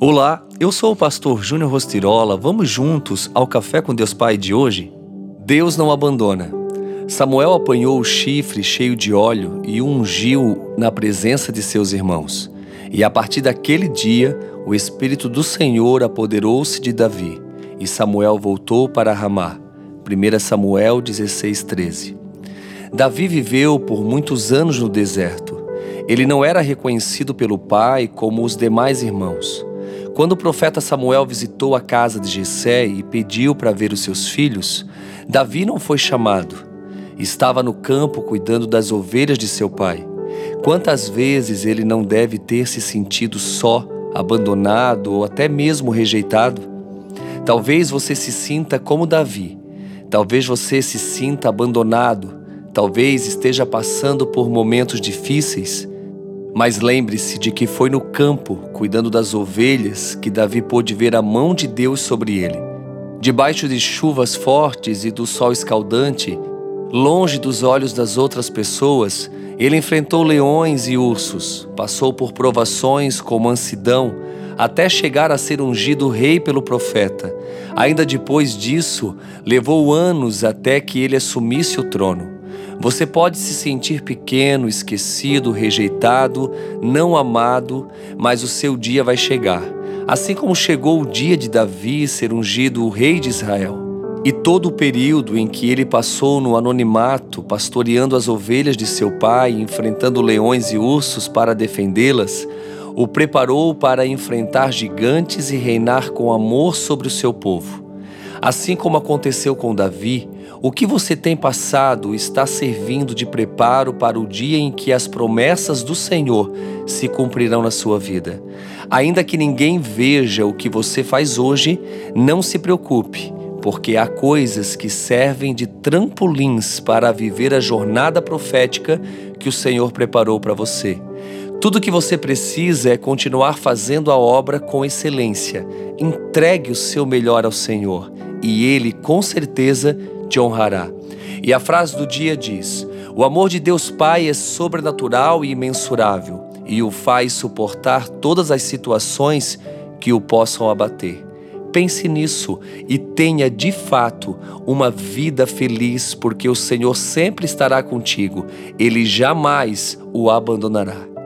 Olá, eu sou o pastor Júnior Rostirola. Vamos juntos ao Café com Deus Pai de hoje? Deus não abandona. Samuel apanhou o chifre cheio de óleo e o ungiu na presença de seus irmãos. E a partir daquele dia, o Espírito do Senhor apoderou-se de Davi, e Samuel voltou para Ramá. 1 Samuel 16:13. Davi viveu por muitos anos no deserto. Ele não era reconhecido pelo pai como os demais irmãos. Quando o profeta Samuel visitou a casa de Jessé e pediu para ver os seus filhos, Davi não foi chamado. Estava no campo cuidando das ovelhas de seu pai. Quantas vezes ele não deve ter se sentido só, abandonado ou até mesmo rejeitado? Talvez você se sinta como Davi. Talvez você se sinta abandonado. Talvez esteja passando por momentos difíceis. Mas lembre-se de que foi no campo, cuidando das ovelhas, que Davi pôde ver a mão de Deus sobre ele. Debaixo de chuvas fortes e do sol escaldante, longe dos olhos das outras pessoas, ele enfrentou leões e ursos, passou por provações com mansidão, até chegar a ser ungido rei pelo profeta. Ainda depois disso, levou anos até que ele assumisse o trono. Você pode se sentir pequeno, esquecido, rejeitado, não amado, mas o seu dia vai chegar. Assim como chegou o dia de Davi ser ungido o rei de Israel. E todo o período em que ele passou no anonimato, pastoreando as ovelhas de seu pai, enfrentando leões e ursos para defendê-las, o preparou para enfrentar gigantes e reinar com amor sobre o seu povo. Assim como aconteceu com Davi, o que você tem passado está servindo de preparo para o dia em que as promessas do Senhor se cumprirão na sua vida. Ainda que ninguém veja o que você faz hoje, não se preocupe, porque há coisas que servem de trampolins para viver a jornada profética que o Senhor preparou para você. Tudo que você precisa é continuar fazendo a obra com excelência. Entregue o seu melhor ao Senhor e Ele, com certeza, te honrará. E a frase do dia diz: O amor de Deus Pai é sobrenatural e imensurável e o faz suportar todas as situações que o possam abater. Pense nisso e tenha de fato uma vida feliz, porque o Senhor sempre estará contigo, ele jamais o abandonará.